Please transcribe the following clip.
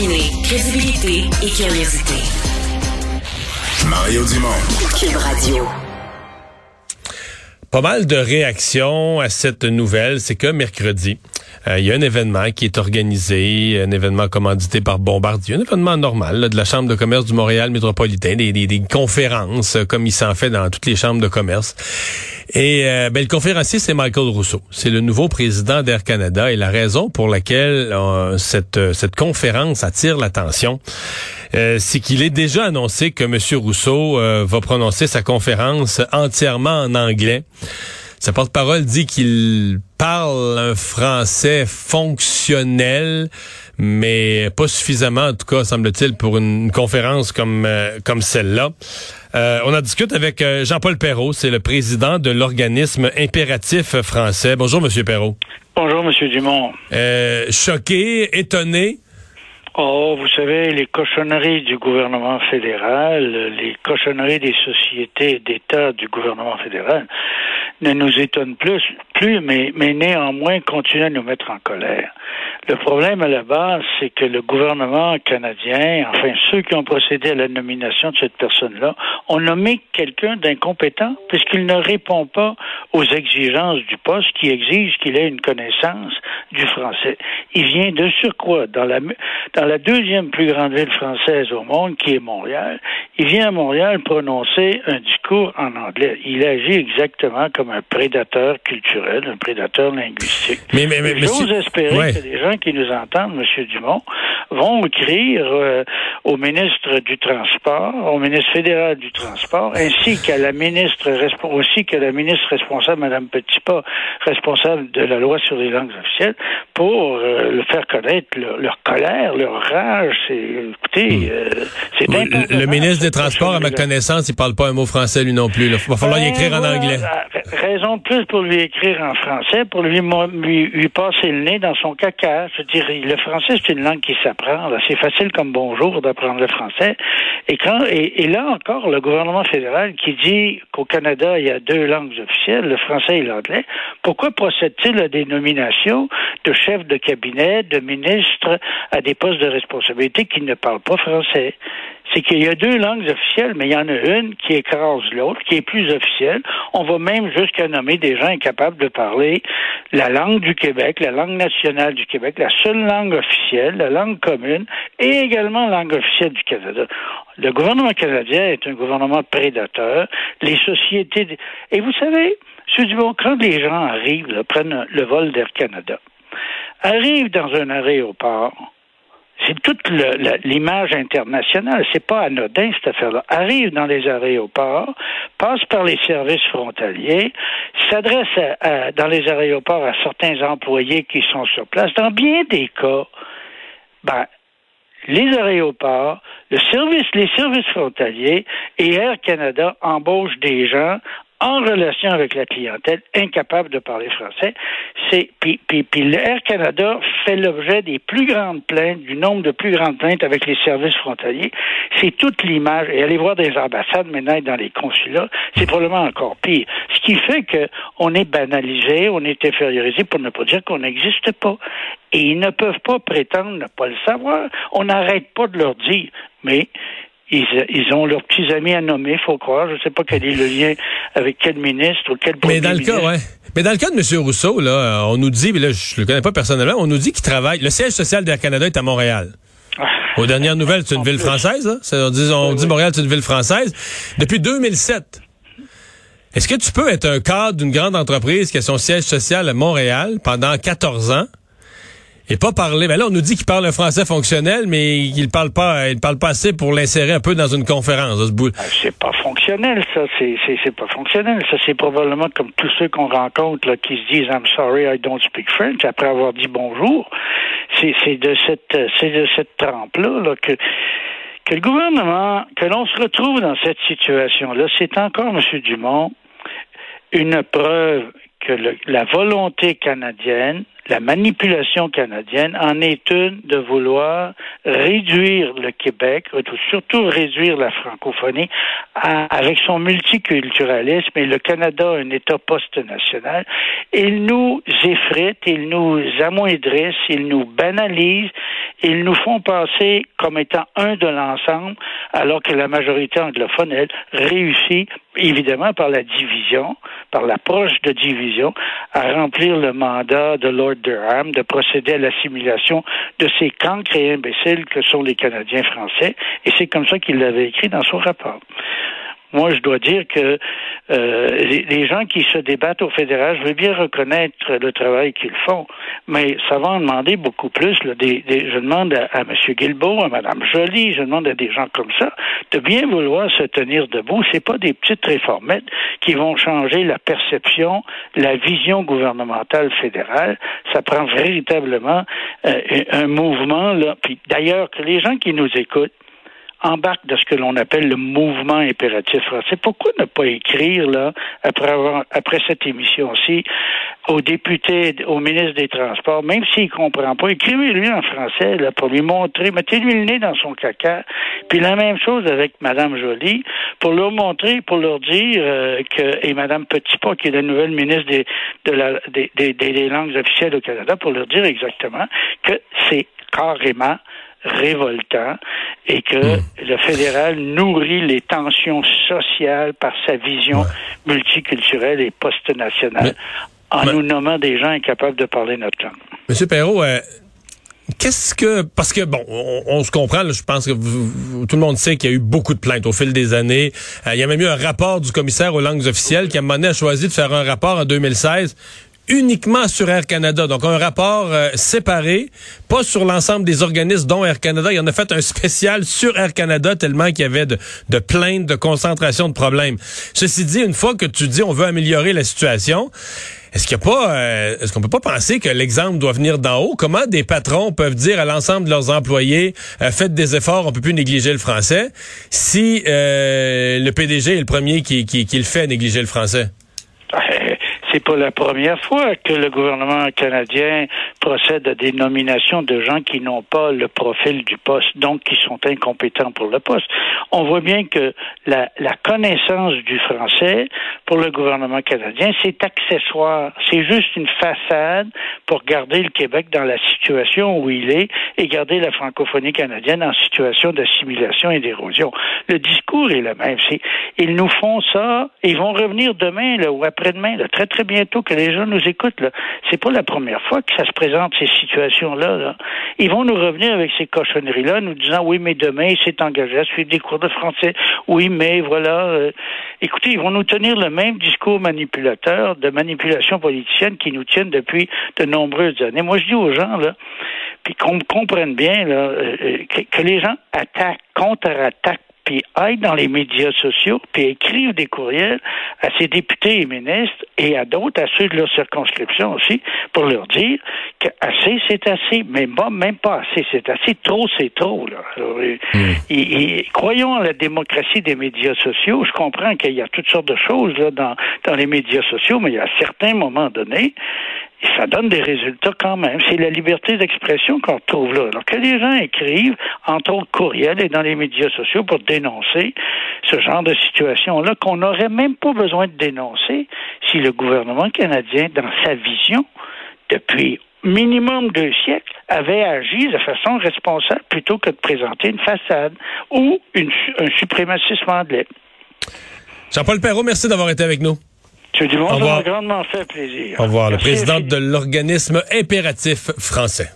combiner crédibilité et curiosité. Mario Dumont. Cube Radio. Pas mal de réactions à cette nouvelle. C'est que mercredi, euh, il y a un événement qui est organisé, un événement commandité par Bombardier, un événement normal de la Chambre de commerce du Montréal métropolitain, des, des, des conférences euh, comme il s'en fait dans toutes les chambres de commerce. Et euh, ben, le conférencier, c'est Michael Rousseau. C'est le nouveau président d'Air Canada et la raison pour laquelle cette, cette conférence attire l'attention, c'est qu'il est déjà annoncé que M. Rousseau va prononcer sa conférence entièrement en anglais. Sa porte-parole dit qu'il parle un français fonctionnel, mais pas suffisamment, en tout cas, semble-t-il, pour une conférence comme, euh, comme celle-là. Euh, on en discute avec euh, Jean-Paul Perrault, c'est le président de l'organisme Impératif français. Bonjour, Monsieur Perrault. Bonjour, Monsieur Dumont. choqué, étonné? Oh, vous savez, les cochonneries du gouvernement fédéral, les cochonneries des sociétés d'État du gouvernement fédéral ne nous étonnent plus, plus mais, mais néanmoins continuent à nous mettre en colère. Le problème à la base, c'est que le gouvernement canadien, enfin ceux qui ont procédé à la nomination de cette personne-là, ont nommé quelqu'un d'incompétent puisqu'il ne répond pas aux exigences du poste qui exige qu'il ait une connaissance du français. Il vient de surcroît dans la, dans la deuxième plus grande ville française au monde, qui est Montréal. Il vient à Montréal prononcer un discours en anglais. Il agit exactement comme un prédateur culturel, un prédateur linguistique. Mais, mais, mais J'ose espérer que les gens qui nous entendent, M. Dumont, vont écrire euh, au ministre du Transport, au ministre fédéral du Transport, ainsi qu'à la ministre aussi qu'à la ministre responsable, Mme Petitpas, responsable de la loi sur les langues officielles, pour euh, le faire connaître leur, colère, leur rage. C'est, écoutez, hmm. euh, c'est le, le ministre des Transports, à ma connaissance, il parle pas un mot français lui non plus. Il va falloir ben, écrire en anglais. Raison de plus pour lui écrire en français, pour lui, lui, lui passer le nez dans son caca. Je veux dire, le français, c'est une langue qui s'apprend. C'est facile comme bonjour d'apprendre le français. Et, quand, et, là encore, le gouvernement fédéral qui dit qu'au Canada, il y a deux langues officielles, le français et l'anglais, pourquoi procède-t-il à des nominations de chefs de cabinet, de ministres à des postes de responsabilité qui ne parlent pas français? c'est qu'il y a deux langues officielles, mais il y en a une qui écrase l'autre, qui est plus officielle. On va même jusqu'à nommer des gens incapables de parler la langue du Québec, la langue nationale du Québec, la seule langue officielle, la langue commune, et également la langue officielle du Canada. Le gouvernement canadien est un gouvernement prédateur. Les sociétés... Et vous savez, M. Dubon, quand les gens arrivent, prennent le vol d'Air Canada, arrivent dans un aéroport, c'est toute l'image internationale. C'est pas anodin cette affaire-là. Arrive dans les aéroports, passe par les services frontaliers, s'adresse dans les aéroports à certains employés qui sont sur place. Dans bien des cas, ben, les aéroports, les services frontaliers et Air Canada embauchent des gens en relation avec la clientèle, incapable de parler français. C'est puis, puis, puis l'Air Canada fait l'objet des plus grandes plaintes, du nombre de plus grandes plaintes avec les services frontaliers. C'est toute l'image. Et aller voir des ambassades maintenant dans les consulats, c'est probablement encore pire. Ce qui fait que on est banalisé, on est infériorisé pour ne pas dire qu'on n'existe pas. Et ils ne peuvent pas prétendre ne pas le savoir. On n'arrête pas de leur dire. Mais ils, ont leurs petits amis à nommer, faut croire. Je ne sais pas quel est le lien avec quel ministre ou quel Mais dans le cas, ouais. Mais dans le cas de M. Rousseau, là, on nous dit, mais là, je le connais pas personnellement, on nous dit qu'il travaille. Le siège social d'Air Canada est à Montréal. Ah. Aux dernières nouvelles, c'est une ville française. Hein? On dit, on dit Montréal, c'est une ville française. Depuis 2007. Est-ce que tu peux être un cadre d'une grande entreprise qui a son siège social à Montréal pendant 14 ans? Et pas parler. Ben là, on nous dit qu'il parle un français fonctionnel, mais il parle pas, il parle pas assez pour l'insérer un peu dans une conférence. Ce bout. Ah, c'est pas fonctionnel, ça. C'est, c'est, pas fonctionnel. Ça, c'est probablement comme tous ceux qu'on rencontre là, qui se disent I'm sorry, I don't speak French après avoir dit bonjour. C'est, c'est de cette, c'est de cette trempe-là là, que que le gouvernement, que l'on se retrouve dans cette situation-là, c'est encore, M. Dumont, une preuve que la volonté canadienne, la manipulation canadienne en est une de vouloir réduire le Québec, surtout réduire la francophonie avec son multiculturalisme et le Canada un État post-national. Ils nous effritent, ils nous amoindrissent, ils nous banalisent, ils nous font passer comme étant un de l'ensemble, alors que la majorité anglophone, elle, réussit évidemment par la division, par l'approche de division, à remplir le mandat de Lord De procéder à l'assimilation de ces cancres et imbéciles que sont les Canadiens français, et c'est comme ça qu'il l'avait écrit dans son rapport. Moi, je dois dire que euh, les, gens qui se débattent au fédéral, je veux bien reconnaître le travail qu'ils font, mais ça va en demander beaucoup plus. des, je demande à, M. Guilbeault, à Mme Joly, je demande à des gens comme ça de bien vouloir se tenir debout. C'est pas des petites réformettes qui vont changer la perception, la vision gouvernementale fédérale. Ça prend véritablement euh, un mouvement là. Puis d'ailleurs que les gens qui nous écoutent embarque de ce que l'on appelle le mouvement impératif français. Pourquoi ne pas écrire, là, après, avoir, après cette émission-ci, aux députés, au ministre des Transports, même s'il ne comprend pas, écrivez-lui en français, là, pour lui montrer, mettez-lui le nez dans son caca. Puis la même chose avec Mme Joly, pour leur montrer, pour leur dire euh, que, et Mme Petitpas, qui est la nouvelle ministre des, des, des, des langues officielles au Canada, pour leur dire exactement que c'est carrément révoltant et que hmm. le fédéral nourrit les tensions sociales par sa vision multiculturelle et post-nationale en nous nommant des gens incapables de parler notre langue. Monsieur Perrault, euh, Qu'est-ce que parce que bon, on, se comprend. je pense que tout le monde sait qu'il y a eu beaucoup de plaintes au fil des années. Euh, il y a même eu un rapport du commissaire aux langues officielles qui a mené à choisi de faire un rapport en 2016 uniquement sur Air Canada. Donc, un rapport euh, séparé, pas sur l'ensemble des organismes dont Air Canada. Il en a fait un spécial sur Air Canada tellement qu'il y avait de, de plaintes, de concentration de problèmes. Ceci dit, une fois que tu dis on veut améliorer la situation, est-ce qu'il y a pas, euh, est-ce qu'on peut pas penser que l'exemple doit venir d'en haut? Comment des patrons peuvent dire à l'ensemble de leurs employés, euh, faites des efforts, on peut plus négliger le français, si le PDG est le premier qui, qui, qui le fait négliger le français? C'est pas la première fois que le gouvernement canadien procède à des nominations de gens qui n'ont pas le profil du poste, donc qui sont incompétents pour le poste. On voit bien que la, la connaissance du français pour le gouvernement canadien, c'est accessoire. C'est juste une façade pour garder le Québec dans la situation où il est et garder la francophonie canadienne en situation d'assimilation et d'érosion. Le discours est le même. C'est, ils nous font ça, ils vont revenir demain là, ou après-demain, très très bientôt que les gens nous écoutent. Là. C'est pas la première fois que ça se présente ces situations-là. Là. Ils vont nous revenir avec ces cochonneries-là, nous disant oui, mais demain il s'est engagé à suivre des cours de français. Oui, mais voilà. Euh, écoutez, ils vont nous tenir le même discours manipulateur de manipulation politicienne qui nous tiennent depuis de nombreuses années. Moi, je dis aux gens là, puis qu'on comprenne bien là, euh, euh, que, que les gens attaquent, contre-attaquent puis aillent dans les médias sociaux, puis écrivent des courriels à ces députés et ministres et à d'autres, à ceux de leur circonscription aussi, pour leur dire que assez, c'est assez, mais pas, même pas assez, c'est assez, trop, c'est trop. Là. Euh, hmm. croyons en la démocratie des médias sociaux. Je comprends qu'il y a toutes sortes de choses là, dans, dans les médias sociaux, mais il y a certains moments donnés, ça donne des résultats quand même. C'est la liberté d'expression qu'on trouve là. Alors que les gens écrivent, entre autres courriels et dans les médias sociaux pour dénoncer ce genre de situation-là qu'on n'aurait même pas besoin de dénoncer si le gouvernement canadien, dans sa vision, depuis minimum deux siècles, avait agi de façon responsable plutôt que de présenter une façade ou une, un suprémacisme anglais. Jean-Paul Perrault, merci d'avoir été avec nous. M. Dumont, ça m'a grandement fait plaisir. Au revoir. Le président de l'organisme impératif français.